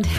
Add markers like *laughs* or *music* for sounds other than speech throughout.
und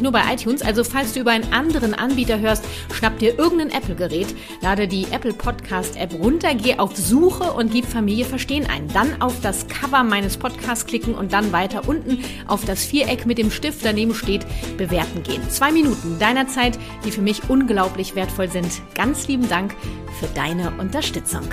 nur bei iTunes, also falls du über einen anderen Anbieter hörst, schnapp dir irgendein Apple-Gerät, lade die Apple Podcast App runter, geh auf Suche und gib Familie Verstehen ein. Dann auf das Cover meines Podcasts klicken und dann weiter unten auf das Viereck mit dem Stift daneben steht, bewerten gehen. Zwei Minuten deiner Zeit, die für mich unglaublich wertvoll sind. Ganz lieben Dank für deine Unterstützung.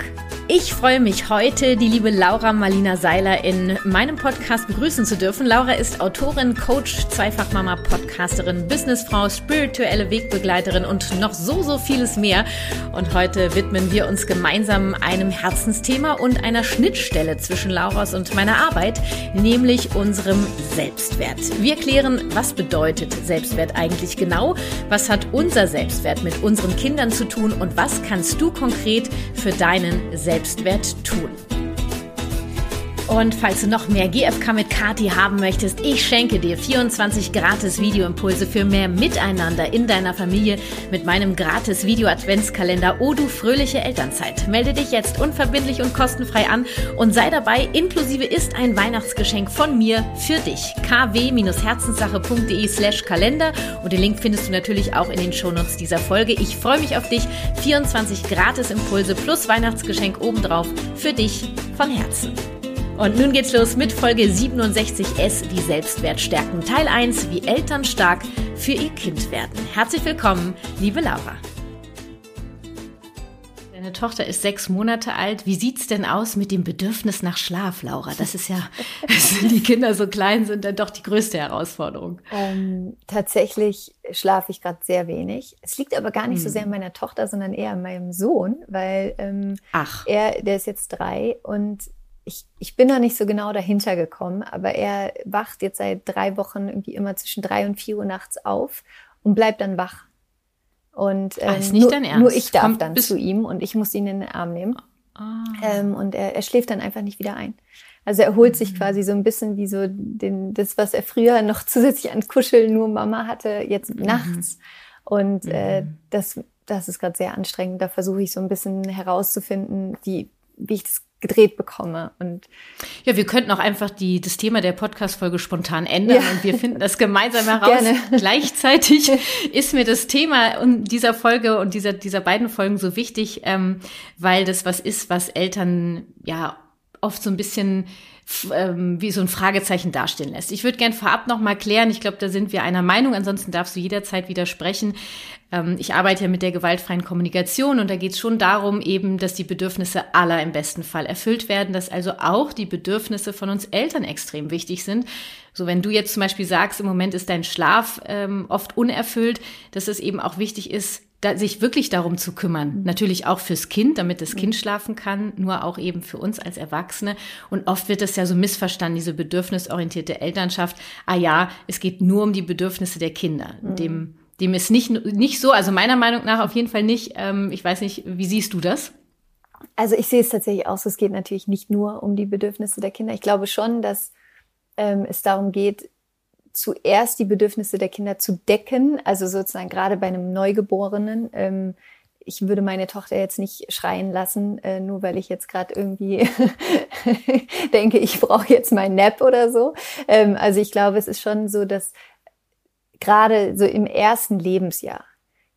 Ich freue mich heute, die liebe Laura Marlina Seiler in meinem Podcast begrüßen zu dürfen. Laura ist Autorin, Coach, Zweifachmama, Podcasterin, Businessfrau, spirituelle Wegbegleiterin und noch so, so vieles mehr. Und heute widmen wir uns gemeinsam einem Herzensthema und einer Schnittstelle zwischen Lauras und meiner Arbeit, nämlich unserem Selbstwert. Wir klären, was bedeutet Selbstwert eigentlich genau? Was hat unser Selbstwert mit unseren Kindern zu tun? Und was kannst du konkret für deinen Selbstwert Selbstwert tun. Und falls du noch mehr GFK mit Kati haben möchtest, ich schenke dir 24 gratis Videoimpulse für mehr Miteinander in deiner Familie mit meinem gratis Video-Adventskalender O du fröhliche Elternzeit. Melde dich jetzt unverbindlich und kostenfrei an und sei dabei. Inklusive ist ein Weihnachtsgeschenk von mir für dich. kw-herzenssache.de slash Kalender und den Link findest du natürlich auch in den Shownotes dieser Folge. Ich freue mich auf dich. 24 gratis Impulse plus Weihnachtsgeschenk obendrauf für dich von Herzen. Und nun geht's los mit Folge 67s, die Selbstwert stärken. Teil 1, wie Eltern stark für ihr Kind werden. Herzlich willkommen, liebe Laura. Deine Tochter ist sechs Monate alt. Wie sieht's denn aus mit dem Bedürfnis nach Schlaf, Laura? Das ist ja, *laughs* wenn die Kinder so klein sind, dann doch die größte Herausforderung. Ähm, tatsächlich schlafe ich gerade sehr wenig. Es liegt aber gar nicht hm. so sehr an meiner Tochter, sondern eher an meinem Sohn, weil ähm, Ach. er, der ist jetzt drei und ich, ich bin noch nicht so genau dahinter gekommen, aber er wacht jetzt seit drei Wochen irgendwie immer zwischen drei und vier Uhr nachts auf und bleibt dann wach. Und ähm, Ach, nur, nur, ich darf Kommt, dann zu ihm und ich muss ihn in den Arm nehmen. Oh. Ähm, und er, er schläft dann einfach nicht wieder ein. Also er holt sich mhm. quasi so ein bisschen wie so den, das, was er früher *laughs* noch zusätzlich an Kuscheln nur Mama hatte, jetzt mhm. nachts. Und äh, mhm. das, das ist gerade sehr anstrengend. Da versuche ich so ein bisschen herauszufinden, wie, wie ich das gedreht bekomme. Und ja, wir könnten auch einfach die, das Thema der Podcast-Folge spontan ändern ja. und wir finden das gemeinsam *laughs* heraus. Gerne. Gleichzeitig *laughs* ist mir das Thema dieser Folge und dieser, dieser beiden Folgen so wichtig, ähm, weil das was ist, was Eltern ja oft so ein bisschen ähm, wie so ein Fragezeichen dastehen lässt. Ich würde gern vorab noch mal klären, ich glaube, da sind wir einer Meinung, ansonsten darfst du jederzeit widersprechen. Ähm, ich arbeite ja mit der gewaltfreien Kommunikation und da geht es schon darum, eben, dass die Bedürfnisse aller im besten Fall erfüllt werden, dass also auch die Bedürfnisse von uns Eltern extrem wichtig sind. So, wenn du jetzt zum Beispiel sagst, im Moment ist dein Schlaf ähm, oft unerfüllt, dass es eben auch wichtig ist, da, sich wirklich darum zu kümmern. Mhm. Natürlich auch fürs Kind, damit das Kind schlafen kann, nur auch eben für uns als Erwachsene. Und oft wird das ja so missverstanden, diese bedürfnisorientierte Elternschaft. Ah ja, es geht nur um die Bedürfnisse der Kinder. Mhm. Dem, dem ist nicht, nicht so, also meiner Meinung nach auf jeden Fall nicht. Ähm, ich weiß nicht, wie siehst du das? Also ich sehe es tatsächlich aus, es geht natürlich nicht nur um die Bedürfnisse der Kinder. Ich glaube schon, dass ähm, es darum geht, zuerst die Bedürfnisse der Kinder zu decken, also sozusagen gerade bei einem Neugeborenen. Ähm, ich würde meine Tochter jetzt nicht schreien lassen, äh, nur weil ich jetzt gerade irgendwie *laughs* denke, ich brauche jetzt mein Nap oder so. Ähm, also ich glaube, es ist schon so, dass gerade so im ersten Lebensjahr,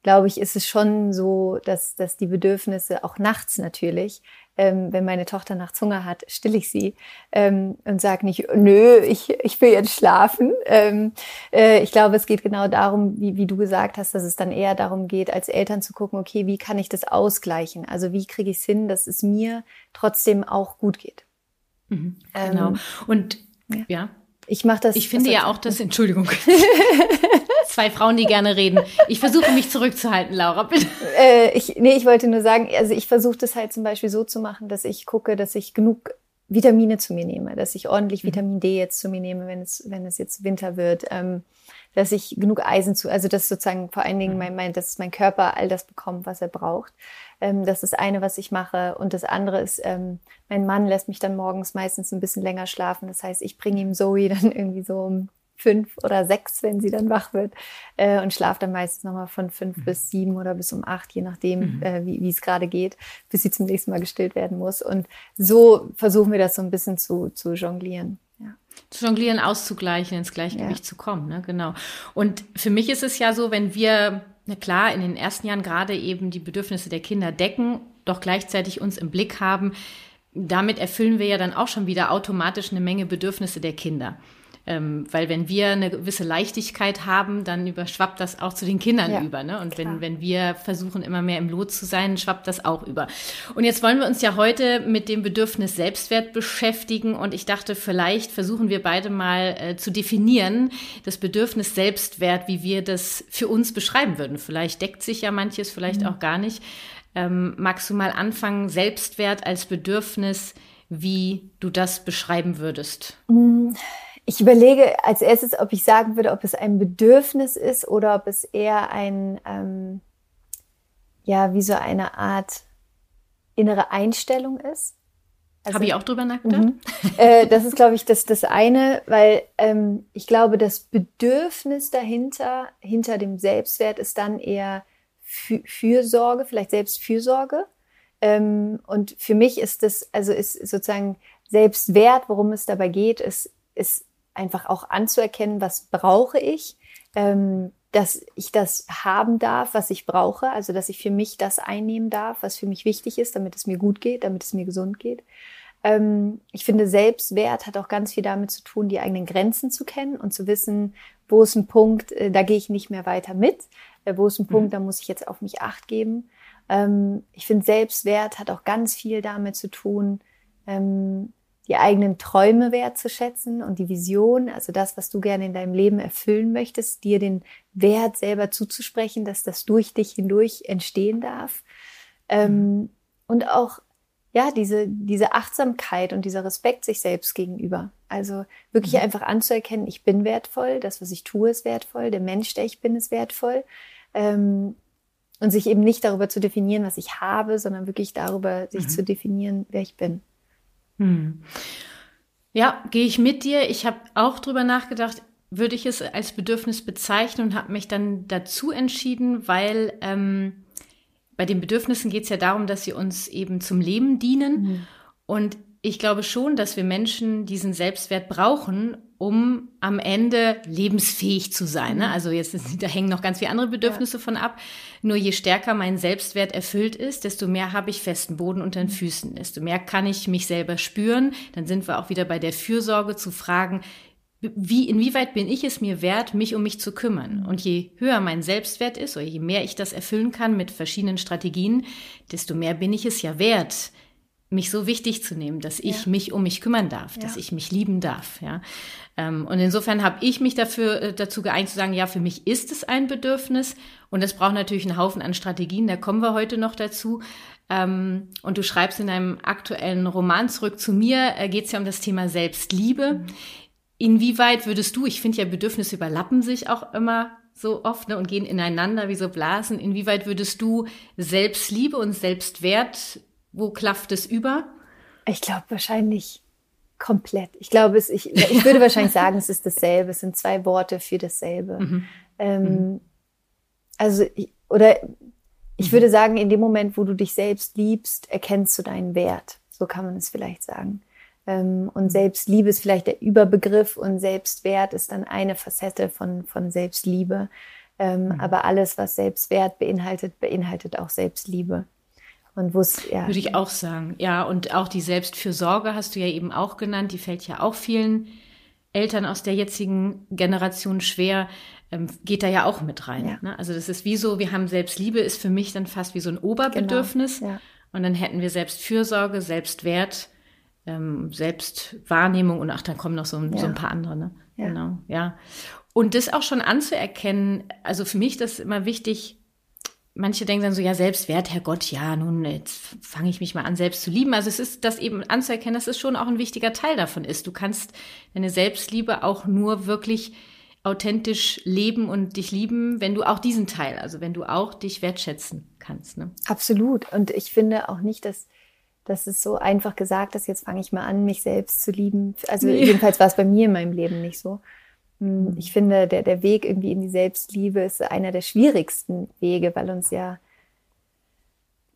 glaube ich, ist es schon so, dass, dass die Bedürfnisse auch nachts natürlich ähm, wenn meine Tochter nachts Hunger hat, still ich sie ähm, und sage nicht, nö, ich, ich will jetzt schlafen. Ähm, äh, ich glaube, es geht genau darum, wie, wie du gesagt hast, dass es dann eher darum geht, als Eltern zu gucken, okay, wie kann ich das ausgleichen? Also wie kriege ich es hin, dass es mir trotzdem auch gut geht? Mhm, genau. Ähm, und ja. ja. Ich mache das. Ich finde ja auch das, Entschuldigung. *laughs* Zwei Frauen, die gerne reden. Ich versuche mich zurückzuhalten, Laura, bitte. Äh, ich, nee, ich wollte nur sagen, also ich versuche das halt zum Beispiel so zu machen, dass ich gucke, dass ich genug Vitamine zu mir nehme, dass ich ordentlich mhm. Vitamin D jetzt zu mir nehme, wenn es, wenn es jetzt Winter wird. Ähm, dass ich genug Eisen zu, also dass sozusagen vor allen Dingen mhm. mein, mein, dass mein Körper all das bekommt, was er braucht. Ähm, das ist eine, was ich mache. Und das andere ist, ähm, mein Mann lässt mich dann morgens meistens ein bisschen länger schlafen. Das heißt, ich bringe ihm Zoe *laughs* dann irgendwie so um fünf oder sechs, wenn sie dann wach wird, äh, und schlafe dann meistens nochmal von fünf mhm. bis sieben oder bis um acht, je nachdem, mhm. äh, wie es gerade geht, bis sie zum nächsten Mal gestillt werden muss. Und so versuchen wir das so ein bisschen zu, zu jonglieren. Ja. Zu jonglieren, auszugleichen, ins Gleichgewicht ja. zu kommen, ne? genau. Und für mich ist es ja so, wenn wir, na klar, in den ersten Jahren gerade eben die Bedürfnisse der Kinder decken, doch gleichzeitig uns im Blick haben, damit erfüllen wir ja dann auch schon wieder automatisch eine Menge Bedürfnisse der Kinder. Ähm, weil wenn wir eine gewisse Leichtigkeit haben, dann überschwappt das auch zu den Kindern ja, über. Ne? Und wenn, wenn wir versuchen, immer mehr im Lot zu sein, schwappt das auch über. Und jetzt wollen wir uns ja heute mit dem Bedürfnis Selbstwert beschäftigen. Und ich dachte, vielleicht versuchen wir beide mal äh, zu definieren, das Bedürfnis Selbstwert, wie wir das für uns beschreiben würden. Vielleicht deckt sich ja manches, vielleicht mhm. auch gar nicht. Ähm, magst du mal anfangen, Selbstwert als Bedürfnis, wie du das beschreiben würdest? Mhm. Ich überlege als erstes, ob ich sagen würde, ob es ein Bedürfnis ist oder ob es eher ein, ähm, ja, wie so eine Art innere Einstellung ist. Also, Habe ich auch drüber nachgedacht? Mhm. Äh, das ist, glaube ich, das, das eine, weil ähm, ich glaube, das Bedürfnis dahinter, hinter dem Selbstwert, ist dann eher Fürsorge, vielleicht Selbstfürsorge. Ähm, und für mich ist das, also ist sozusagen Selbstwert, worum es dabei geht, ist, ist einfach auch anzuerkennen, was brauche ich, ähm, dass ich das haben darf, was ich brauche, also dass ich für mich das einnehmen darf, was für mich wichtig ist, damit es mir gut geht, damit es mir gesund geht. Ähm, ich finde, Selbstwert hat auch ganz viel damit zu tun, die eigenen Grenzen zu kennen und zu wissen, wo ist ein Punkt, äh, da gehe ich nicht mehr weiter mit, äh, wo ist ein mhm. Punkt, da muss ich jetzt auf mich acht geben. Ähm, ich finde, Selbstwert hat auch ganz viel damit zu tun, ähm, die eigenen Träume wertzuschätzen und die Vision, also das, was du gerne in deinem Leben erfüllen möchtest, dir den Wert selber zuzusprechen, dass das durch dich hindurch entstehen darf. Ähm, und auch, ja, diese, diese Achtsamkeit und dieser Respekt sich selbst gegenüber. Also wirklich mhm. einfach anzuerkennen, ich bin wertvoll, das, was ich tue, ist wertvoll, der Mensch, der ich bin, ist wertvoll. Ähm, und sich eben nicht darüber zu definieren, was ich habe, sondern wirklich darüber, sich mhm. zu definieren, wer ich bin. Hm. Ja, gehe ich mit dir. Ich habe auch drüber nachgedacht, würde ich es als Bedürfnis bezeichnen und habe mich dann dazu entschieden, weil ähm, bei den Bedürfnissen geht es ja darum, dass sie uns eben zum Leben dienen. Mhm. Und ich glaube schon, dass wir Menschen diesen Selbstwert brauchen, um am Ende lebensfähig zu sein. Ne? Mhm. Also jetzt da hängen noch ganz viele andere Bedürfnisse ja. von ab. Nur je stärker mein Selbstwert erfüllt ist, desto mehr habe ich festen Boden unter den. Füßen, desto mehr kann ich mich selber spüren. Dann sind wir auch wieder bei der Fürsorge zu fragen, wie, inwieweit bin ich es mir wert, mich um mich zu kümmern? Und je höher mein Selbstwert ist oder je mehr ich das erfüllen kann mit verschiedenen Strategien, desto mehr bin ich es ja wert, mich so wichtig zu nehmen, dass ich ja. mich um mich kümmern darf, ja. dass ich mich lieben darf. Ja. Ähm, und insofern habe ich mich dafür äh, dazu geeignet zu sagen, ja, für mich ist es ein Bedürfnis und es braucht natürlich einen Haufen an Strategien. Da kommen wir heute noch dazu. Ähm, und du schreibst in deinem aktuellen Roman zurück zu mir, äh, geht es ja um das Thema Selbstliebe. Mhm. Inwieweit würdest du, ich finde ja Bedürfnisse überlappen sich auch immer so oft ne, und gehen ineinander wie so Blasen. Inwieweit würdest du Selbstliebe und Selbstwert wo klafft es über? Ich glaube wahrscheinlich komplett. Ich glaube, es, ich, ich würde wahrscheinlich sagen, es ist dasselbe. Es sind zwei Worte für dasselbe. Mhm. Ähm, mhm. Also, ich, oder ich mhm. würde sagen, in dem Moment, wo du dich selbst liebst, erkennst du deinen Wert. So kann man es vielleicht sagen. Ähm, und mhm. Selbstliebe ist vielleicht der Überbegriff und Selbstwert ist dann eine Facette von, von Selbstliebe. Ähm, mhm. Aber alles, was Selbstwert beinhaltet, beinhaltet auch Selbstliebe. Und wo es, ja. Würde ich auch sagen. Ja, und auch die Selbstfürsorge hast du ja eben auch genannt. Die fällt ja auch vielen Eltern aus der jetzigen Generation schwer, ähm, geht da ja auch mit rein. Ja. Ne? Also das ist wie so, wir haben Selbstliebe, ist für mich dann fast wie so ein Oberbedürfnis. Genau. Ja. Und dann hätten wir Selbstfürsorge, Selbstwert, ähm, Selbstwahrnehmung und ach, dann kommen noch so, ja. so ein paar andere. Ne? Genau, ja. Und das auch schon anzuerkennen, also für mich das ist immer wichtig, manche denken dann so, ja, Selbstwert, Herrgott, ja, nun, jetzt fange ich mich mal an, selbst zu lieben. Also es ist das eben anzuerkennen, dass es schon auch ein wichtiger Teil davon ist. Du kannst deine Selbstliebe auch nur wirklich authentisch leben und dich lieben, wenn du auch diesen Teil, also wenn du auch dich wertschätzen kannst. Ne? Absolut. Und ich finde auch nicht, dass das ist so einfach gesagt, dass jetzt fange ich mal an, mich selbst zu lieben. Also nee. jedenfalls war es bei mir in meinem Leben nicht so. Hm. Ich finde, der, der Weg irgendwie in die Selbstliebe ist einer der schwierigsten Wege, weil uns ja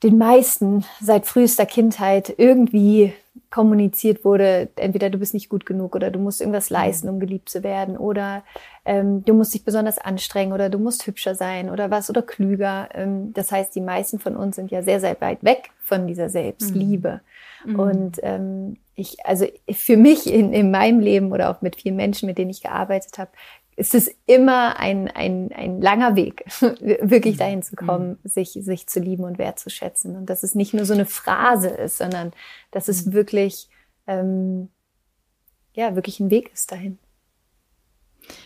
den meisten seit frühester Kindheit irgendwie kommuniziert wurde, entweder du bist nicht gut genug oder du musst irgendwas leisten, um geliebt zu werden oder ähm, du musst dich besonders anstrengen oder du musst hübscher sein oder was oder klüger. Ähm, das heißt, die meisten von uns sind ja sehr, sehr weit weg von dieser Selbstliebe. Mhm. Und ähm, ich, also für mich in, in meinem Leben oder auch mit vielen Menschen, mit denen ich gearbeitet habe, ist es immer ein, ein, ein langer Weg, *laughs* wirklich mhm. dahin zu kommen, mhm. sich, sich zu lieben und wertzuschätzen. Und dass es nicht nur so eine Phrase ist, sondern dass es mhm. wirklich, ähm, ja, wirklich ein Weg ist dahin.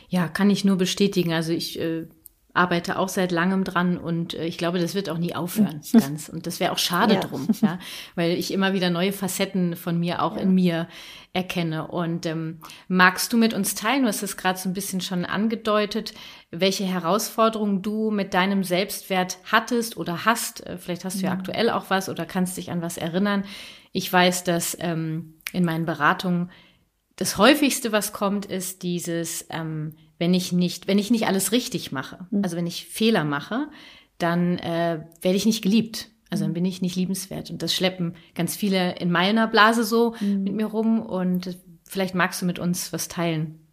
Ja, kann ich nur bestätigen. Also ich äh, arbeite auch seit langem dran und äh, ich glaube, das wird auch nie aufhören *laughs* ganz. Und das wäre auch schade ja. drum, ja, weil ich immer wieder neue Facetten von mir auch ja. in mir erkenne. Und ähm, magst du mit uns teilen, du hast es gerade so ein bisschen schon angedeutet, welche Herausforderungen du mit deinem Selbstwert hattest oder hast? Äh, vielleicht hast du ja mhm. aktuell auch was oder kannst dich an was erinnern. Ich weiß, dass ähm, in meinen Beratungen das häufigste, was kommt, ist dieses ähm, wenn ich nicht, wenn ich nicht alles richtig mache, mhm. also wenn ich Fehler mache, dann äh, werde ich nicht geliebt. Also dann mhm. bin ich nicht liebenswert. Und das schleppen ganz viele in meiner Blase so mhm. mit mir rum. Und vielleicht magst du mit uns was teilen.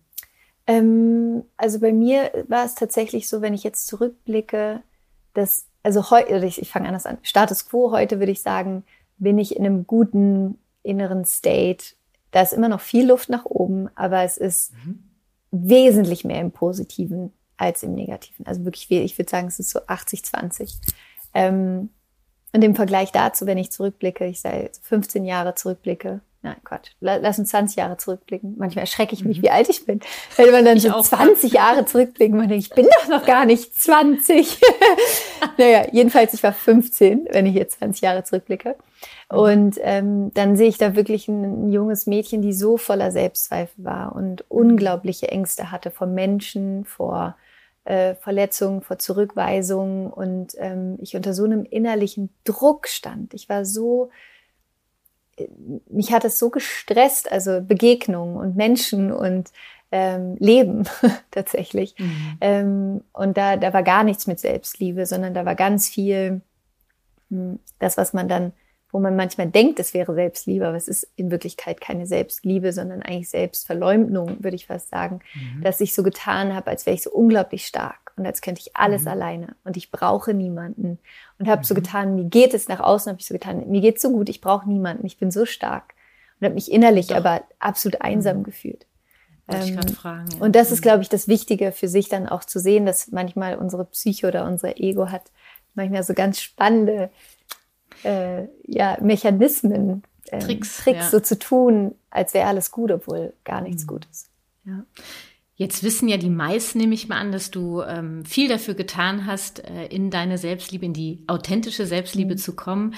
Ähm, also bei mir war es tatsächlich so, wenn ich jetzt zurückblicke, dass, also heute, ich, ich fange anders an, Status quo heute würde ich sagen, bin ich in einem guten inneren State. Da ist immer noch viel Luft nach oben, aber es ist mhm wesentlich mehr im Positiven als im Negativen. Also wirklich, ich würde sagen, es ist so 80, 20. Ähm, und im Vergleich dazu, wenn ich zurückblicke, ich sei 15 Jahre zurückblicke, nein, Quatsch, lass uns 20 Jahre zurückblicken. Manchmal erschrecke ich mich, mhm. wie alt ich bin. Wenn man dann ich so auch. 20 Jahre zurückblicken, man denkt, ich bin doch noch gar nicht 20. *laughs* naja, jedenfalls, ich war 15, wenn ich jetzt 20 Jahre zurückblicke. Mhm. Und ähm, dann sehe ich da wirklich ein, junges Mädchen, die so voller Selbstzweifel war und unglaubliche Ängste hatte vor Menschen, vor äh, Verletzungen, vor Zurückweisungen. Und ähm, ich unter so einem innerlichen Druck stand. Ich war so, mich hat es so gestresst, also Begegnungen und Menschen und ähm, Leben *laughs* tatsächlich. Mhm. Ähm, und da, da war gar nichts mit Selbstliebe, sondern da war ganz viel mh, hm, das, was man dann wo man manchmal denkt, es wäre Selbstliebe, aber es ist in Wirklichkeit keine Selbstliebe, sondern eigentlich Selbstverleumdung, würde ich fast sagen, mhm. dass ich so getan habe, als wäre ich so unglaublich stark und als könnte ich alles mhm. alleine und ich brauche niemanden und habe mhm. so getan, mir geht es nach außen, habe ich so getan, mir geht so gut, ich brauche niemanden, ich bin so stark und habe mich innerlich Doch. aber absolut einsam mhm. gefühlt. Ähm, fragen, ja. Und das ist, mhm. glaube ich, das Wichtige für sich dann auch zu sehen, dass manchmal unsere Psyche oder unser Ego hat manchmal so ganz spannende äh, ja, Mechanismen, äh, Tricks, Tricks ja. so zu tun, als wäre alles gut, obwohl gar nichts mhm. gut ist. Ja. Jetzt wissen ja die meisten, nehme ich mal an, dass du ähm, viel dafür getan hast, äh, in deine Selbstliebe, in die authentische Selbstliebe mhm. zu kommen.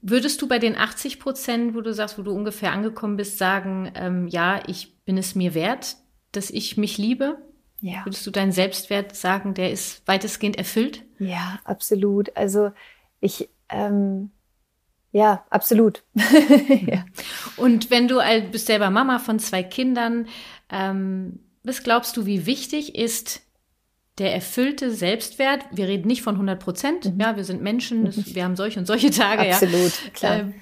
Würdest du bei den 80 Prozent, wo du sagst, wo du ungefähr angekommen bist, sagen, ähm, ja, ich bin es mir wert, dass ich mich liebe? Ja. Würdest du deinen Selbstwert sagen, der ist weitestgehend erfüllt? Ja, absolut. Also ich ähm, ja, absolut. *laughs* ja. Und wenn du bist selber Mama von zwei Kindern, ähm, was glaubst du, wie wichtig ist der erfüllte Selbstwert? Wir reden nicht von 100 Prozent. Mhm. Ja, wir sind Menschen, das, mhm. wir haben solche und solche Tage. Absolut, ja. klar. Ähm,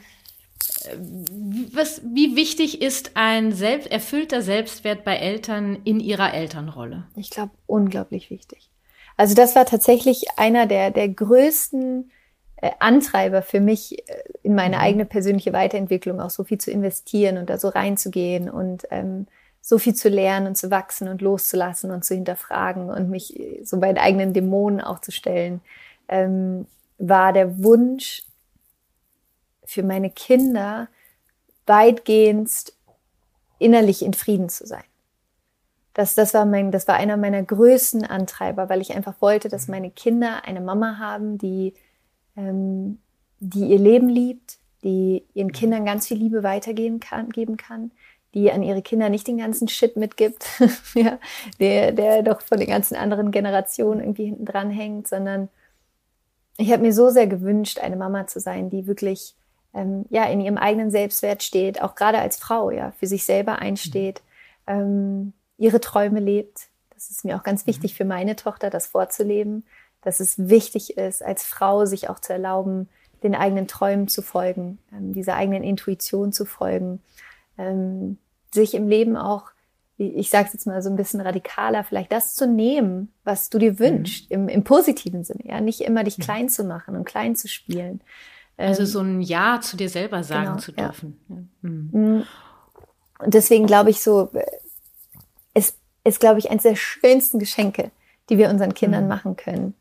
was, wie wichtig ist ein selbst, erfüllter Selbstwert bei Eltern in ihrer Elternrolle? Ich glaube, unglaublich wichtig. Also das war tatsächlich einer der, der größten äh, Antreiber für mich äh, in meine mhm. eigene persönliche Weiterentwicklung auch so viel zu investieren und da so reinzugehen und ähm, so viel zu lernen und zu wachsen und loszulassen und zu hinterfragen und mich äh, so bei den eigenen Dämonen auch zu stellen, ähm, war der Wunsch für meine Kinder weitgehend innerlich in Frieden zu sein. Das, das, war mein, das war einer meiner größten Antreiber, weil ich einfach wollte, dass meine Kinder eine Mama haben, die, ähm, die ihr Leben liebt, die ihren Kindern ganz viel Liebe weitergeben kann, geben kann, die an ihre Kinder nicht den ganzen Shit mitgibt, *laughs* ja, der, der doch von den ganzen anderen Generationen irgendwie hinten dran hängt, sondern ich habe mir so sehr gewünscht, eine Mama zu sein, die wirklich ähm, ja in ihrem eigenen Selbstwert steht, auch gerade als Frau, ja, für sich selber einsteht, ähm, ihre Träume lebt. Das ist mir auch ganz wichtig für meine Tochter, das vorzuleben, dass es wichtig ist, als Frau sich auch zu erlauben, den eigenen Träumen zu folgen, ähm, dieser eigenen Intuition zu folgen, ähm, sich im Leben auch, ich sage es jetzt mal so ein bisschen radikaler, vielleicht das zu nehmen, was du dir wünschst, mhm. im, im positiven Sinne, ja, nicht immer dich mhm. klein zu machen und klein zu spielen. Also ähm, so ein Ja zu dir selber sagen genau, zu dürfen. Ja. Mhm. mhm. Und deswegen glaube ich so, es ist, glaube ich, eines der schönsten Geschenke, die wir unseren Kindern mhm. machen können,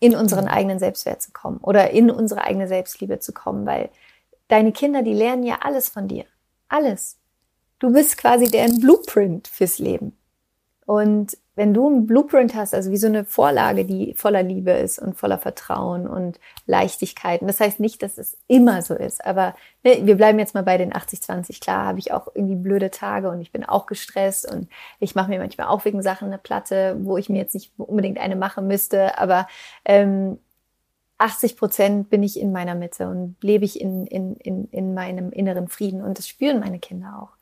in unseren mhm. eigenen Selbstwert zu kommen oder in unsere eigene Selbstliebe zu kommen, weil deine Kinder, die lernen ja alles von dir. Alles. Du bist quasi deren Blueprint fürs Leben. Und wenn du ein Blueprint hast, also wie so eine Vorlage, die voller Liebe ist und voller Vertrauen und Leichtigkeiten, das heißt nicht, dass es immer so ist, aber ne, wir bleiben jetzt mal bei den 80-20. Klar habe ich auch irgendwie blöde Tage und ich bin auch gestresst und ich mache mir manchmal auch wegen Sachen eine Platte, wo ich mir jetzt nicht unbedingt eine machen müsste, aber ähm, 80 Prozent bin ich in meiner Mitte und lebe ich in, in, in, in meinem inneren Frieden und das spüren meine Kinder auch.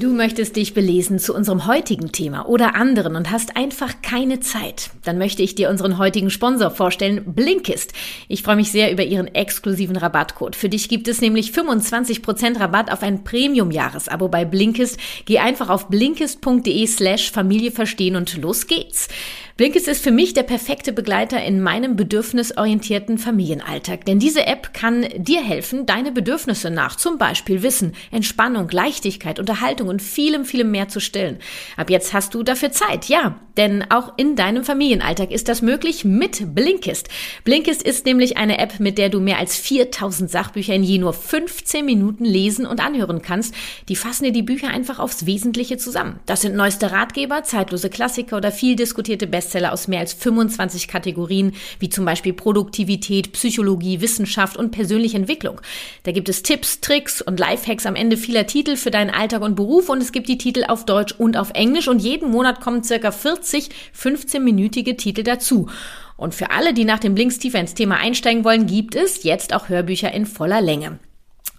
Du möchtest dich belesen zu unserem heutigen Thema oder anderen und hast einfach keine Zeit. Dann möchte ich dir unseren heutigen Sponsor vorstellen, Blinkist. Ich freue mich sehr über ihren exklusiven Rabattcode. Für dich gibt es nämlich 25% Rabatt auf ein Premium-Jahresabo bei Blinkist. Geh einfach auf blinkist.de slash Familie verstehen und los geht's. Blinkist ist für mich der perfekte Begleiter in meinem bedürfnisorientierten Familienalltag, denn diese App kann dir helfen, deine Bedürfnisse nach zum Beispiel Wissen, Entspannung, Leichtigkeit, Unterhaltung und vielem, vielem mehr zu stillen. Ab jetzt hast du dafür Zeit, ja, denn auch in deinem Familienalltag ist das möglich mit Blinkist. Blinkist ist nämlich eine App, mit der du mehr als 4000 Sachbücher in je nur 15 Minuten lesen und anhören kannst. Die fassen dir die Bücher einfach aufs Wesentliche zusammen. Das sind neueste Ratgeber, zeitlose Klassiker oder viel diskutierte Bestseller Bestseller aus mehr als 25 Kategorien, wie zum Beispiel Produktivität, Psychologie, Wissenschaft und persönliche Entwicklung. Da gibt es Tipps, Tricks und Lifehacks am Ende vieler Titel für deinen Alltag und Beruf und es gibt die Titel auf Deutsch und auf Englisch und jeden Monat kommen circa 40 15-minütige Titel dazu. Und für alle, die nach dem Blinks tiefer ins Thema einsteigen wollen, gibt es jetzt auch Hörbücher in voller Länge.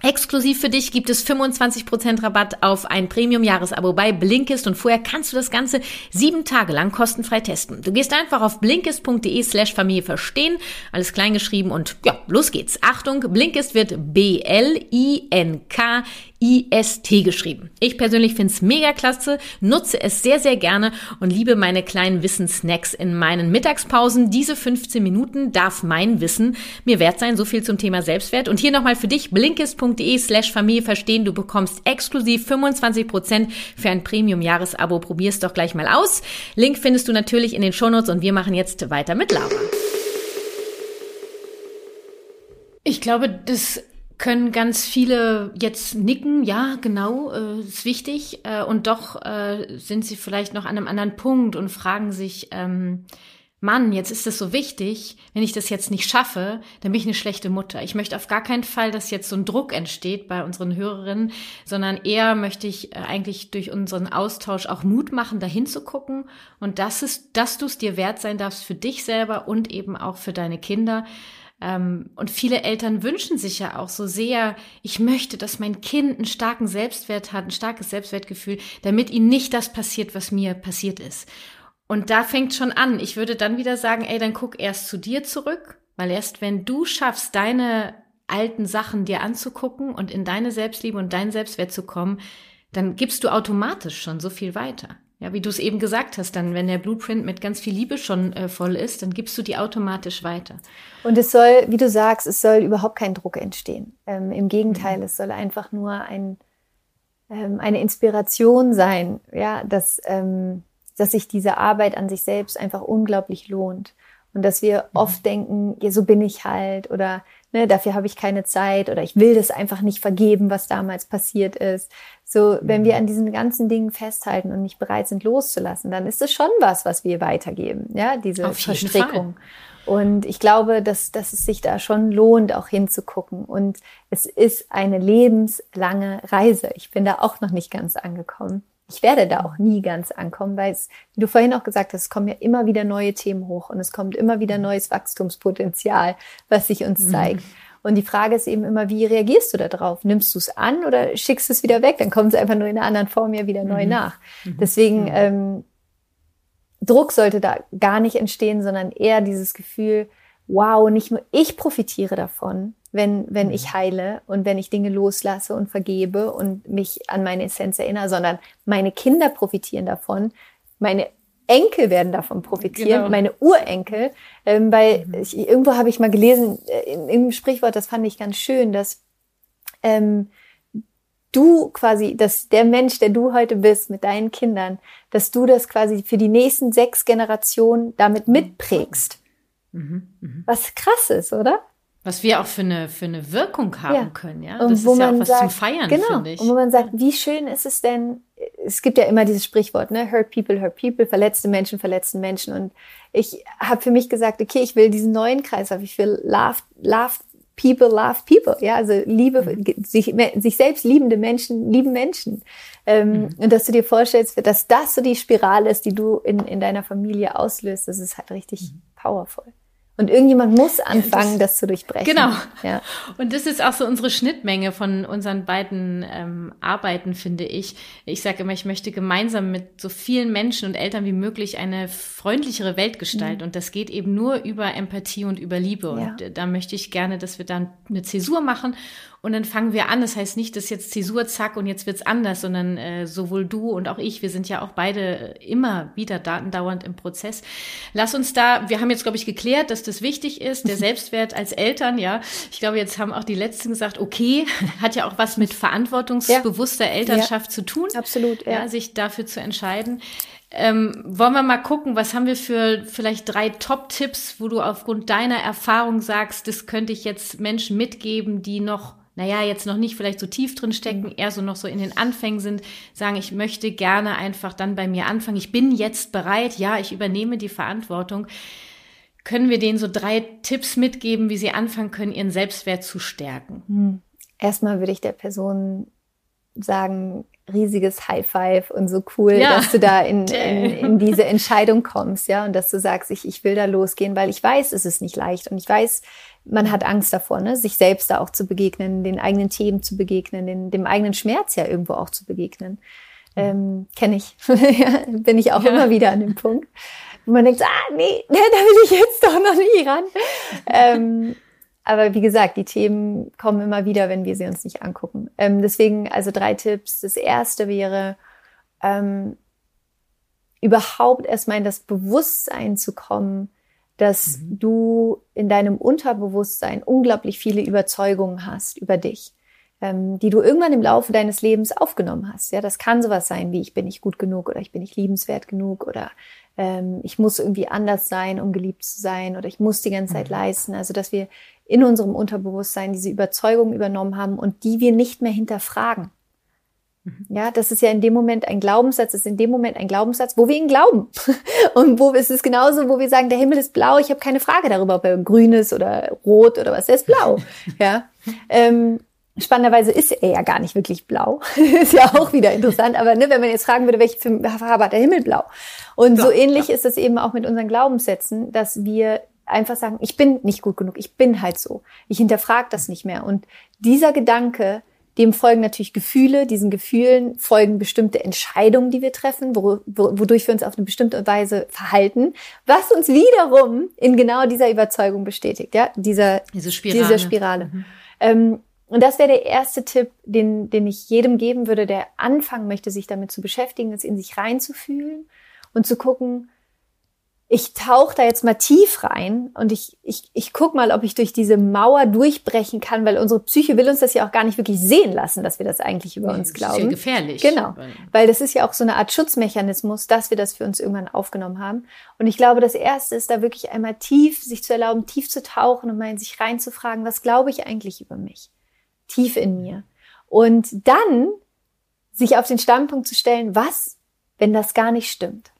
Exklusiv für dich gibt es 25% Rabatt auf ein Premium-Jahresabo bei Blinkist und vorher kannst du das Ganze sieben Tage lang kostenfrei testen. Du gehst einfach auf blinkist.de slash Familie verstehen, alles kleingeschrieben und ja, los geht's. Achtung, Blinkist wird B-L-I-N-K IST geschrieben. Ich persönlich finde es mega klasse, nutze es sehr, sehr gerne und liebe meine kleinen Wissenssnacks in meinen Mittagspausen. Diese 15 Minuten darf mein Wissen mir wert sein. So viel zum Thema Selbstwert. Und hier nochmal für dich blinkist.de slash Familie verstehen. Du bekommst exklusiv 25 Prozent für ein Premium-Jahresabo. Probier's doch gleich mal aus. Link findest du natürlich in den Shownotes und wir machen jetzt weiter mit Laura. Ich glaube, das können ganz viele jetzt nicken, ja, genau, äh, ist wichtig. Äh, und doch äh, sind sie vielleicht noch an einem anderen Punkt und fragen sich, ähm, Mann, jetzt ist es so wichtig, wenn ich das jetzt nicht schaffe, dann bin ich eine schlechte Mutter. Ich möchte auf gar keinen Fall, dass jetzt so ein Druck entsteht bei unseren Hörerinnen, sondern eher möchte ich äh, eigentlich durch unseren Austausch auch Mut machen, dahin zu gucken und das dass du es dir wert sein darfst für dich selber und eben auch für deine Kinder. Ähm, und viele Eltern wünschen sich ja auch so sehr, ich möchte, dass mein Kind einen starken Selbstwert hat, ein starkes Selbstwertgefühl, damit ihm nicht das passiert, was mir passiert ist. Und da fängt schon an. Ich würde dann wieder sagen, ey, dann guck erst zu dir zurück, weil erst wenn du schaffst, deine alten Sachen dir anzugucken und in deine Selbstliebe und deinen Selbstwert zu kommen, dann gibst du automatisch schon so viel weiter. Ja, wie du es eben gesagt hast, dann, wenn der Blueprint mit ganz viel Liebe schon äh, voll ist, dann gibst du die automatisch weiter. Und es soll, wie du sagst, es soll überhaupt kein Druck entstehen. Ähm, Im Gegenteil, mhm. es soll einfach nur ein, ähm, eine Inspiration sein, ja, dass, ähm, dass sich diese Arbeit an sich selbst einfach unglaublich lohnt. Und dass wir mhm. oft denken, ja, so bin ich halt oder ne, dafür habe ich keine Zeit oder ich will das einfach nicht vergeben, was damals passiert ist. So, wenn wir mhm. an diesen ganzen Dingen festhalten und nicht bereit sind loszulassen, dann ist es schon was, was wir weitergeben, ja, diese Verstrickung. Und ich glaube, dass, dass es sich da schon lohnt, auch hinzugucken. Und es ist eine lebenslange Reise. Ich bin da auch noch nicht ganz angekommen ich werde da auch nie ganz ankommen, weil es, wie du vorhin auch gesagt hast, es kommen ja immer wieder neue Themen hoch und es kommt immer wieder neues Wachstumspotenzial, was sich uns mhm. zeigt. Mhm. Und die Frage ist eben immer, wie reagierst du darauf? Nimmst du es an oder schickst es wieder weg? Dann kommt es einfach nur in einer anderen Form ja wieder neu mhm. nach. Mhm. Deswegen, mhm. ähm, Druck sollte da gar nicht entstehen, sondern eher dieses Gefühl, wow, nicht nur ich profitiere davon, wenn, wenn ich mhm. heile und wenn ich Dinge loslasse und vergebe und mich an meine Essenz erinnere, sondern meine Kinder profitieren davon, meine Enkel werden davon profitieren, genau. meine Urenkel, ähm, weil mhm. ich, irgendwo habe ich mal gelesen, äh, in, in Sprichwort, das fand ich ganz schön, dass ähm, du quasi, dass der Mensch, der du heute bist mit deinen Kindern, dass du das quasi für die nächsten sechs Generationen damit mitprägst. Mhm. Mhm. Was krass ist, oder? Was wir auch für eine, für eine Wirkung haben ja. können, ja. Das und wo ist ja auch was sagt, zum Feiern, genau. finde ich. Und wo man sagt, wie schön ist es denn, es gibt ja immer dieses Sprichwort, ne, hurt people, hurt people, verletzte Menschen, verletzten Menschen. Und ich habe für mich gesagt, okay, ich will diesen neuen Kreis auf, ich will love, love people, love people. Ja, also Liebe, mhm. sich, sich selbst liebende Menschen, lieben Menschen. Ähm, mhm. Und dass du dir vorstellst, dass das so die Spirale ist, die du in, in deiner Familie auslöst, das ist halt richtig mhm. powerful. Und irgendjemand muss anfangen, das, das, zu durchbrechen. Genau. Ja. Und das ist auch so unsere Schnittmenge von unseren beiden ähm, Arbeiten, finde ich. Ich sage immer, ich möchte gemeinsam mit so vielen Menschen und Eltern wie möglich eine freundlichere Welt gestalten. Mhm. Und das geht eben nur über Empathie und über Liebe. Und da möchte ich gerne, dass wir dann eine Zäsur machen und dann fangen wir an. Das heißt nicht, dass jetzt Zäsur, zack, und jetzt wird's anders, sondern äh, sowohl du und auch ich, wir sind ja auch beide immer wieder datendauernd im Prozess. Lass uns da, wir haben jetzt, glaube ich, geklärt, dass das wichtig ist, der *laughs* Selbstwert als Eltern, ja. Ich glaube, jetzt haben auch die Letzten gesagt, okay, *laughs* hat ja auch was mit verantwortungsbewusster ja. Elternschaft ja. zu tun. Absolut, ja. ja. Sich dafür zu entscheiden. Ähm, wollen wir mal gucken, was haben wir für vielleicht drei Top-Tipps, wo du aufgrund deiner Erfahrung sagst, das könnte ich jetzt Menschen mitgeben, die noch naja, jetzt noch nicht vielleicht so tief drin stecken, mhm. eher so noch so in den Anfängen sind, sagen, ich möchte gerne einfach dann bei mir anfangen. Ich bin jetzt bereit, ja, ich übernehme die Verantwortung. Können wir denen so drei Tipps mitgeben, wie sie anfangen können, ihren Selbstwert zu stärken? Hm. Erstmal würde ich der Person sagen, riesiges High Five und so cool, ja. dass du da in, *laughs* in, in, diese Entscheidung kommst, ja, und dass du sagst, ich, ich will da losgehen, weil ich weiß, es ist nicht leicht und ich weiß, man hat Angst davor, ne, sich selbst da auch zu begegnen, den eigenen Themen zu begegnen, den, dem eigenen Schmerz ja irgendwo auch zu begegnen. Ähm, Kenne ich. *laughs* Bin ich auch ja. immer wieder an dem Punkt. Wo man denkt, ah, nee, *laughs* da will ich jetzt doch noch nie ran. ähm, aber wie gesagt, die Themen kommen immer wieder, wenn wir sie uns nicht angucken. Ähm, deswegen also drei Tipps. Das erste wäre, ähm, überhaupt erstmal in das Bewusstsein zu kommen, dass mhm. du in deinem Unterbewusstsein unglaublich viele Überzeugungen hast über dich, ähm, die du irgendwann im Laufe deines Lebens aufgenommen hast. Ja, das kann sowas sein wie ich bin nicht gut genug oder ich bin nicht liebenswert genug oder ähm, ich muss irgendwie anders sein, um geliebt zu sein oder ich muss die ganze Zeit mhm. leisten. Also dass wir in unserem Unterbewusstsein diese Überzeugungen übernommen haben und die wir nicht mehr hinterfragen. Ja, das ist ja in dem Moment ein Glaubenssatz, das ist in dem Moment ein Glaubenssatz, wo wir ihn glauben. *laughs* Und wo ist es genauso, wo wir sagen, der Himmel ist blau, ich habe keine Frage darüber, ob er grün ist oder rot oder was, er ist blau. *laughs* Ja. Ähm, spannenderweise ist er ja gar nicht wirklich blau. *laughs* ist ja auch wieder interessant. Aber ne, wenn man jetzt fragen würde, welche Farbe hat der Himmel blau? Und blau, so ähnlich ja. ist es eben auch mit unseren Glaubenssätzen, dass wir einfach sagen, ich bin nicht gut genug, ich bin halt so. Ich hinterfrage das nicht mehr. Und dieser Gedanke, dem folgen natürlich Gefühle, diesen Gefühlen folgen bestimmte Entscheidungen, die wir treffen, wodurch wir uns auf eine bestimmte Weise verhalten, was uns wiederum in genau dieser Überzeugung bestätigt, ja, dieser, diese Spirale. Dieser Spirale. Mhm. Ähm, Und das wäre der erste Tipp, den, den ich jedem geben würde, der anfangen möchte, sich damit zu beschäftigen, es in sich reinzufühlen und zu gucken, ich tauche da jetzt mal tief rein und ich, ich, ich guck mal, ob ich durch diese Mauer durchbrechen kann, weil unsere Psyche will uns das ja auch gar nicht wirklich sehen lassen, dass wir das eigentlich über nee, uns glauben. Das ist ja gefährlich. Genau. Weil das ist ja auch so eine Art Schutzmechanismus, dass wir das für uns irgendwann aufgenommen haben. Und ich glaube, das erste ist da wirklich einmal tief, sich zu erlauben, tief zu tauchen und mal in sich reinzufragen, was glaube ich eigentlich über mich? Tief in mir. Und dann sich auf den Standpunkt zu stellen, was, wenn das gar nicht stimmt?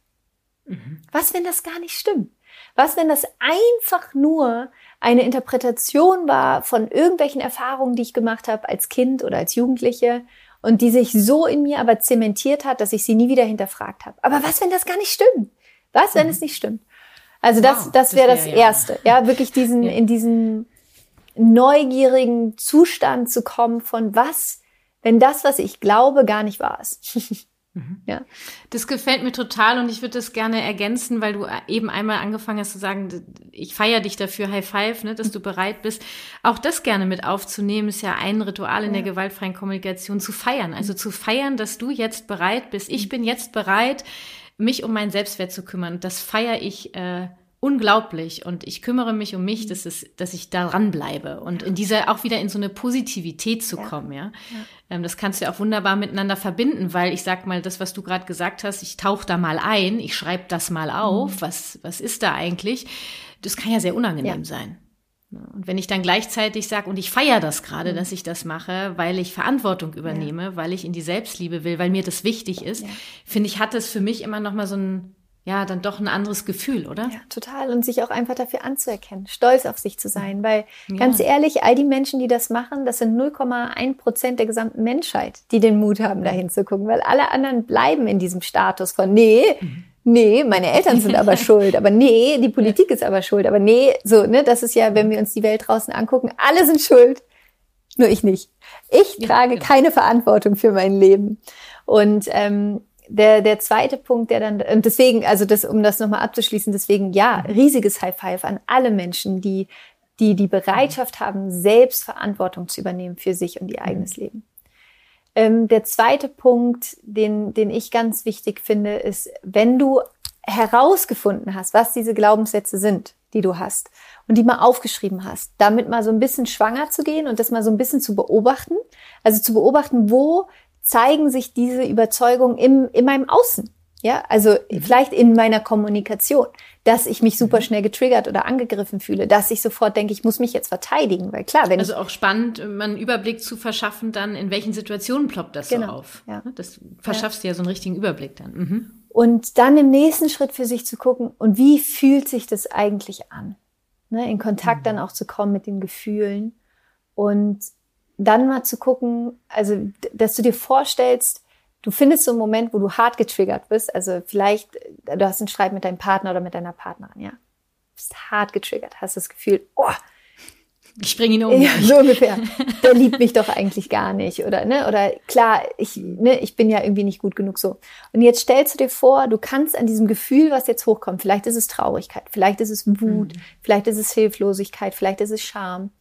Mhm. Was, wenn das gar nicht stimmt? Was, wenn das einfach nur eine Interpretation war von irgendwelchen Erfahrungen, die ich gemacht habe als Kind oder als Jugendliche und die sich so in mir aber zementiert hat, dass ich sie nie wieder hinterfragt habe. Aber was, wenn das gar nicht stimmt? Was, wenn mhm. es nicht stimmt? Also das, wow, das wäre das, wär, das Erste. Ja. ja, wirklich diesen, ja. in diesen neugierigen Zustand zu kommen von was, wenn das, was ich glaube, gar nicht wahr ist. *laughs* Mhm. Ja. Das gefällt mir total und ich würde das gerne ergänzen, weil du eben einmal angefangen hast zu sagen, ich feiere dich dafür, High Five, ne, dass du bereit bist. Auch das gerne mit aufzunehmen, ist ja ein Ritual in ja. der gewaltfreien Kommunikation, zu feiern. Also zu feiern, dass du jetzt bereit bist. Ich bin jetzt bereit, mich um meinen Selbstwert zu kümmern. Das feiere ich äh, unglaublich und ich kümmere mich um mich, dass es, dass ich daran bleibe und in dieser auch wieder in so eine Positivität zu kommen, ja. ja. Ähm, das kannst du ja auch wunderbar miteinander verbinden, weil ich sag mal, das, was du gerade gesagt hast, ich tauche da mal ein, ich schreibe das mal auf, mhm. was, was ist da eigentlich? Das kann ja sehr unangenehm ja. sein. Und wenn ich dann gleichzeitig sage, und ich feiere das gerade, mhm. dass ich das mache, weil ich Verantwortung übernehme, ja. weil ich in die Selbstliebe will, weil mir das wichtig ist, finde ich, hat es für mich immer noch mal so ein ja, dann doch ein anderes Gefühl, oder? Ja, total. Und sich auch einfach dafür anzuerkennen, stolz auf sich zu sein. Weil ja. ganz ehrlich, all die Menschen, die das machen, das sind 0,1 Prozent der gesamten Menschheit, die den Mut haben, da hinzugucken. Weil alle anderen bleiben in diesem Status von, nee, mhm. nee, meine Eltern sind aber *laughs* schuld, aber nee, die Politik ist aber schuld, aber nee, so, ne, das ist ja, wenn wir uns die Welt draußen angucken, alle sind schuld. Nur ich nicht. Ich trage ja, genau. keine Verantwortung für mein Leben. Und ähm, der, der zweite Punkt, der dann, und deswegen, also das, um das nochmal abzuschließen, deswegen ja, riesiges High Five an alle Menschen, die, die die Bereitschaft haben, selbst Verantwortung zu übernehmen für sich und ihr eigenes mhm. Leben. Ähm, der zweite Punkt, den, den ich ganz wichtig finde, ist, wenn du herausgefunden hast, was diese Glaubenssätze sind, die du hast, und die mal aufgeschrieben hast, damit mal so ein bisschen schwanger zu gehen und das mal so ein bisschen zu beobachten. Also zu beobachten, wo zeigen sich diese Überzeugungen im, in meinem Außen. Ja, also mhm. vielleicht in meiner Kommunikation, dass ich mich super mhm. schnell getriggert oder angegriffen fühle, dass ich sofort denke, ich muss mich jetzt verteidigen, weil klar, wenn also auch spannend, einen Überblick zu verschaffen, dann in welchen Situationen ploppt das genau, so auf. Ja. Ne, das verschaffst ja. dir ja so einen richtigen Überblick dann. Mhm. Und dann im nächsten Schritt für sich zu gucken, und wie fühlt sich das eigentlich an? Ne, in Kontakt mhm. dann auch zu kommen mit den Gefühlen und dann mal zu gucken, also dass du dir vorstellst, du findest so einen Moment, wo du hart getriggert bist. Also vielleicht, du hast einen Streit mit deinem Partner oder mit deiner Partnerin, ja. Du bist hart getriggert, hast das Gefühl, oh, ich springe ihn um. Ja, so ungefähr. Der liebt mich doch eigentlich gar nicht. Oder, ne? Oder klar, ich, ne, ich bin ja irgendwie nicht gut genug so. Und jetzt stellst du dir vor, du kannst an diesem Gefühl, was jetzt hochkommt, vielleicht ist es Traurigkeit, vielleicht ist es Wut, mhm. vielleicht ist es Hilflosigkeit, vielleicht ist es Scham.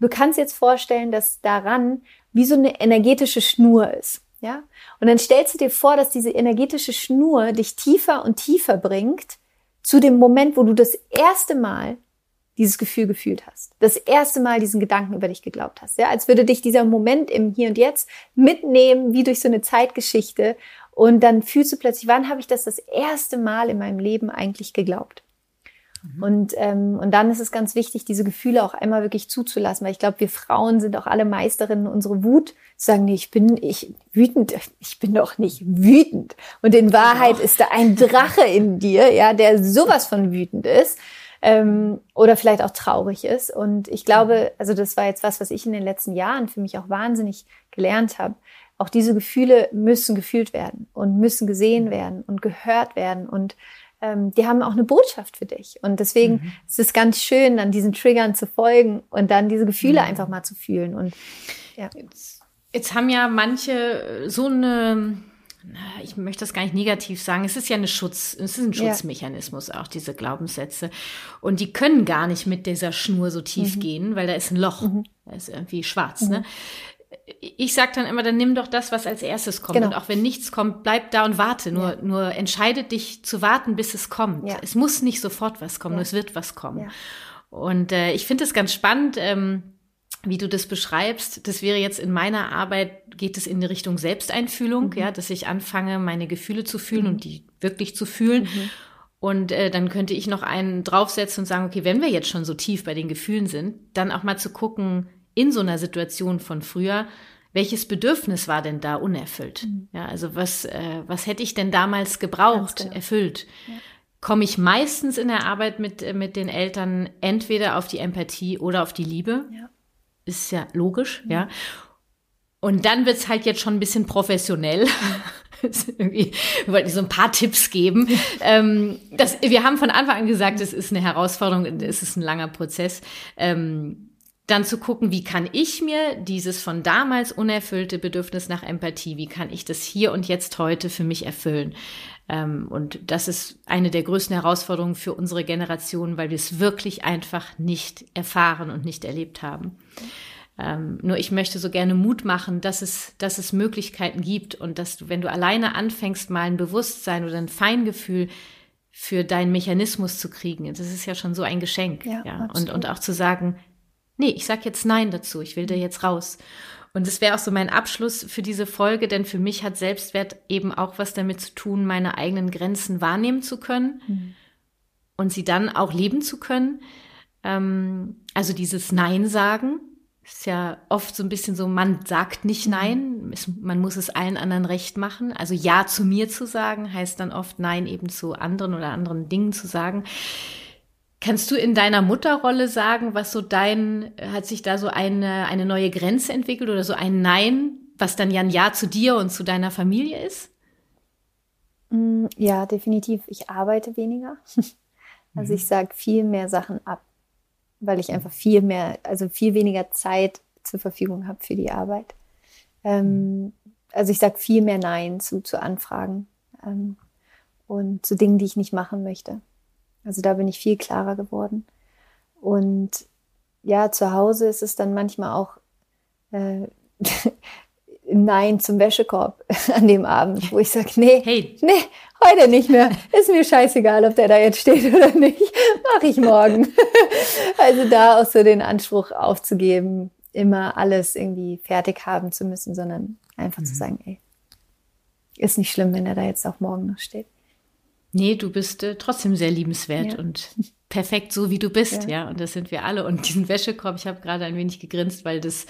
Du kannst jetzt vorstellen, dass daran wie so eine energetische Schnur ist. Ja? Und dann stellst du dir vor, dass diese energetische Schnur dich tiefer und tiefer bringt zu dem Moment, wo du das erste Mal dieses Gefühl gefühlt hast. Das erste Mal diesen Gedanken über dich geglaubt hast. Ja, als würde dich dieser Moment im Hier und Jetzt mitnehmen, wie durch so eine Zeitgeschichte. Und dann fühlst du plötzlich, wann habe ich das das erste Mal in meinem Leben eigentlich geglaubt? Mhm. Und, ähm, und dann ist es ganz wichtig, diese Gefühle auch einmal wirklich zuzulassen, weil ich glaube, wir Frauen sind auch alle Meisterinnen, unsere Wut zu sagen, nee, ich bin ich wütend, ich bin doch nicht wütend. Und in Wahrheit ist da ein Drache in dir, ja, der sowas von wütend ist. Ähm, oder vielleicht auch traurig ist. Und ich glaube, also das war jetzt was, was ich in den letzten Jahren für mich auch wahnsinnig gelernt habe. Auch diese Gefühle müssen gefühlt werden und müssen gesehen werden und gehört werden und ähm, die haben auch eine Botschaft für dich. Und deswegen mhm. ist es ganz schön, dann diesen Triggern zu folgen und dann diese Gefühle mhm. einfach mal zu fühlen. Und ja. Jetzt, jetzt haben ja manche so eine ich möchte das gar nicht negativ sagen, es ist ja eine Schutz, es ist ein Schutzmechanismus ja. auch, diese Glaubenssätze. Und die können gar nicht mit dieser Schnur so tief mhm. gehen, weil da ist ein Loch, mhm. da ist irgendwie schwarz, mhm. ne? Ich sag dann immer, dann nimm doch das, was als erstes kommt. Genau. Und auch wenn nichts kommt, bleib da und warte. Nur, ja. nur entscheide dich zu warten, bis es kommt. Ja. Es muss nicht sofort was kommen, ja. es wird was kommen. Und äh, ich finde es ganz spannend, ähm, wie du das beschreibst, das wäre jetzt in meiner Arbeit, geht es in die Richtung Selbsteinfühlung, mhm. ja, dass ich anfange, meine Gefühle zu fühlen mhm. und die wirklich zu fühlen. Mhm. Und äh, dann könnte ich noch einen draufsetzen und sagen, okay, wenn wir jetzt schon so tief bei den Gefühlen sind, dann auch mal zu gucken, in so einer Situation von früher, welches Bedürfnis war denn da unerfüllt? Mhm. Ja, also was, äh, was hätte ich denn damals gebraucht, genau. erfüllt? Ja. Komme ich meistens in der Arbeit mit, äh, mit den Eltern entweder auf die Empathie oder auf die Liebe? Ja ist ja logisch, mhm. ja. Und dann wird's halt jetzt schon ein bisschen professionell. *laughs* irgendwie wollte ich so ein paar Tipps geben. ähm, das, wir haben von Anfang an gesagt, es ist eine Herausforderung, es ist ein langer Prozess. Ähm, dann zu gucken, wie kann ich mir dieses von damals unerfüllte Bedürfnis nach Empathie, wie kann ich das hier und jetzt heute für mich erfüllen? Ähm, und das ist eine der größten Herausforderungen für unsere Generation, weil wir es wirklich einfach nicht erfahren und nicht erlebt haben. Ähm, nur ich möchte so gerne Mut machen, dass es, dass es Möglichkeiten gibt und dass du, wenn du alleine anfängst, mal ein Bewusstsein oder ein Feingefühl für deinen Mechanismus zu kriegen, das ist ja schon so ein Geschenk. Ja, ja. Und, und auch zu sagen, nee, ich sag jetzt Nein dazu, ich will da jetzt raus. Und es wäre auch so mein Abschluss für diese Folge, denn für mich hat Selbstwert eben auch was damit zu tun, meine eigenen Grenzen wahrnehmen zu können mhm. und sie dann auch leben zu können. Ähm, also dieses Nein sagen ist ja oft so ein bisschen so, man sagt nicht mhm. Nein, man muss es allen anderen recht machen. Also Ja zu mir zu sagen, heißt dann oft Nein eben zu anderen oder anderen Dingen zu sagen. Kannst du in deiner Mutterrolle sagen, was so dein, hat sich da so eine, eine neue Grenze entwickelt oder so ein Nein, was dann ja ein Ja zu dir und zu deiner Familie ist? Mm, ja, definitiv. Ich arbeite weniger. *laughs* Also mhm. ich sage viel mehr Sachen ab, weil ich einfach viel mehr, also viel weniger Zeit zur Verfügung habe für die Arbeit. Ähm, mhm. also ich sage viel mehr Nein zu, zu Anfragen ähm, und zu Dingen, die ich nicht machen möchte. Also da bin ich viel klarer geworden. Und ja, zu Hause ist es dann manchmal auch äh, *laughs* Nein zum Wäschekorb *laughs* an dem Abend, wo ich sage, nee, hey. nee, heute nicht mehr. Ist mir scheißegal, ob der da jetzt steht *laughs* oder nicht. Mache ich morgen. Also da auch so den Anspruch aufzugeben, immer alles irgendwie fertig haben zu müssen, sondern einfach mhm. zu sagen, ey, ist nicht schlimm, wenn er da jetzt auch morgen noch steht. Nee, du bist äh, trotzdem sehr liebenswert ja. und perfekt so wie du bist, ja. ja. Und das sind wir alle. Und diesen Wäschekorb, ich habe gerade ein wenig gegrinst, weil das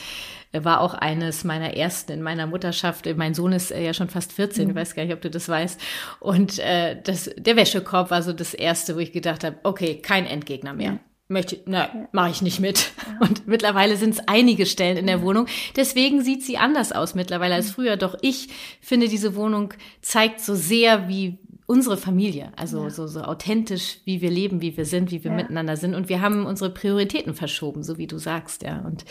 äh, war auch eines meiner ersten in meiner Mutterschaft. Mein Sohn ist äh, ja schon fast 14, mhm. ich weiß gar nicht, ob du das weißt. Und äh, das, der Wäschekorb war so das erste, wo ich gedacht habe, okay, kein Endgegner mehr. Ja möchte, na, ja. mache ich nicht mit. Ja. *laughs* Und mittlerweile sind es einige Stellen in der Wohnung. Deswegen sieht sie anders aus mittlerweile als früher. Doch ich finde, diese Wohnung zeigt so sehr, wie unsere Familie, also ja. so, so authentisch, wie wir leben, wie wir sind, wie wir ja. miteinander sind. Und wir haben unsere Prioritäten verschoben, so wie du sagst, ja. Und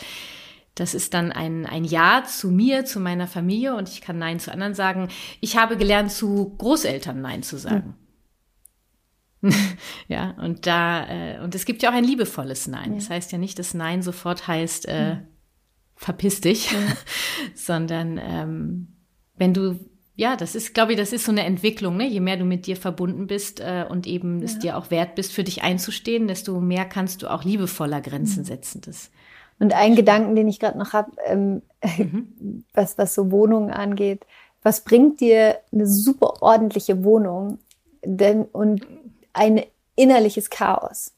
das ist dann ein, ein Ja zu mir, zu meiner Familie und ich kann Nein zu anderen sagen. Ich habe gelernt, zu Großeltern Nein zu sagen. Mhm. *laughs* ja, und da, äh, und es gibt ja auch ein liebevolles Nein. Ja. Das heißt ja nicht, dass Nein sofort heißt, äh, mhm. verpiss dich, *laughs* sondern ähm, wenn du ja, das ist, glaube ich, das ist so eine Entwicklung. Ne? Je mehr du mit dir verbunden bist äh, und eben ja. es dir auch wert bist, für dich einzustehen, desto mehr kannst du auch liebevoller Grenzen mhm. setzen. Das und ein Gedanken, den ich gerade noch habe, ähm, *laughs* mhm. was, was so Wohnungen angeht, was bringt dir eine super ordentliche Wohnung denn, und ein innerliches Chaos?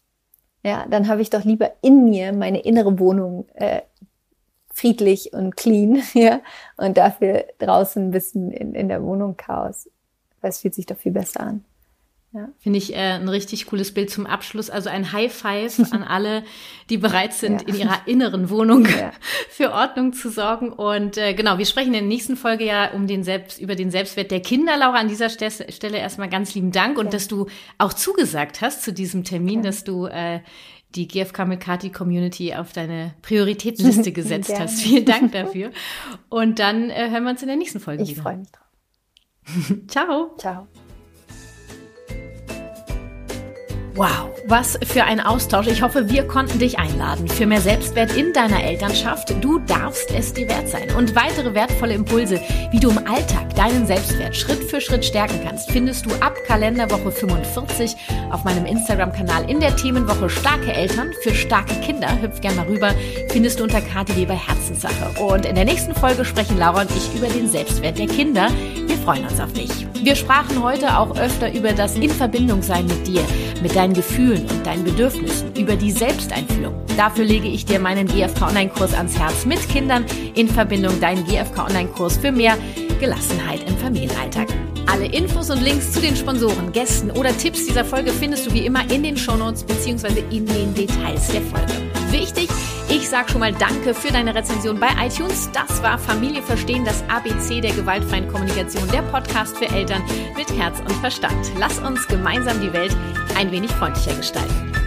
Ja, dann habe ich doch lieber in mir meine innere Wohnung äh, friedlich und clean, *laughs* ja, und dafür draußen ein bisschen in, in der Wohnung Chaos. Das fühlt sich doch viel besser an. Ja. Finde ich äh, ein richtig cooles Bild zum Abschluss. Also ein High Five *laughs* an alle, die bereit sind, ja. in ihrer inneren Wohnung *laughs* ja. für Ordnung zu sorgen. Und äh, genau, wir sprechen in der nächsten Folge ja um den Selbst, über den Selbstwert der Kinder. Laura, an dieser Stelle erstmal ganz lieben Dank und dass du auch zugesagt hast zu diesem Termin, dass du äh, die GFK mit Kati Community auf deine Prioritätenliste *laughs* gesetzt hast. Vielen Dank dafür. Und dann äh, hören wir uns in der nächsten Folge ich wieder. Ich freue mich drauf. *laughs* Ciao. Ciao. Wow, was für ein Austausch. Ich hoffe, wir konnten dich einladen für mehr Selbstwert in deiner Elternschaft. Du darfst es dir wert sein. Und weitere wertvolle Impulse, wie du im Alltag deinen Selbstwert Schritt für Schritt stärken kannst, findest du ab Kalenderwoche 45 auf meinem Instagram-Kanal in der Themenwoche Starke Eltern für starke Kinder. Hüpf gerne mal rüber. Findest du unter Kati Weber Herzenssache. Und in der nächsten Folge sprechen Laura und ich über den Selbstwert der Kinder. Wir freuen uns auf dich. Wir sprachen heute auch öfter über das In Verbindung sein mit dir, mit deinen Gefühlen und deinen Bedürfnissen, über die Selbsteinfühlung. Dafür lege ich dir meinen GFK Online-Kurs ans Herz mit Kindern in Verbindung, deinen GFK Online-Kurs für mehr Gelassenheit im Familienalltag. Alle Infos und Links zu den Sponsoren, Gästen oder Tipps dieser Folge findest du wie immer in den Shownotes bzw. in den Details der Folge. Wichtig, ich sage schon mal Danke für deine Rezension bei iTunes. Das war Familie verstehen, das ABC der gewaltfreien Kommunikation, der Podcast für Eltern mit Herz und Verstand. Lass uns gemeinsam die Welt ein wenig freundlicher gestalten.